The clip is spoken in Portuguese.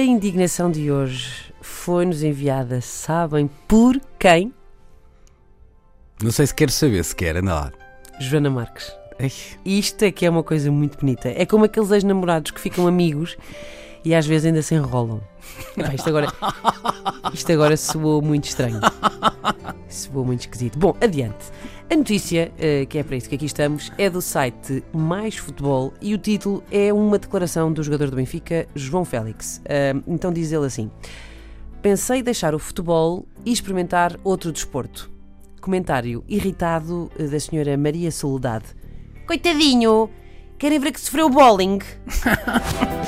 A indignação de hoje foi-nos enviada, sabem por quem? Não sei se quero saber, se quer, anda lá. Joana Marques. Ai, Isto é que é uma coisa muito bonita. É como aqueles ex-namorados que ficam amigos e às vezes ainda se enrolam. Epá, isto, agora, isto agora soou muito estranho. Soou muito esquisito. Bom, adiante. A notícia, eh, que é para isso que aqui estamos, é do site Mais Futebol e o título é uma declaração do jogador do Benfica, João Félix. Ah, então diz ele assim: Pensei deixar o futebol e experimentar outro desporto. Comentário irritado eh, da senhora Maria Soledade. Coitadinho! Querem ver que sofreu bowling?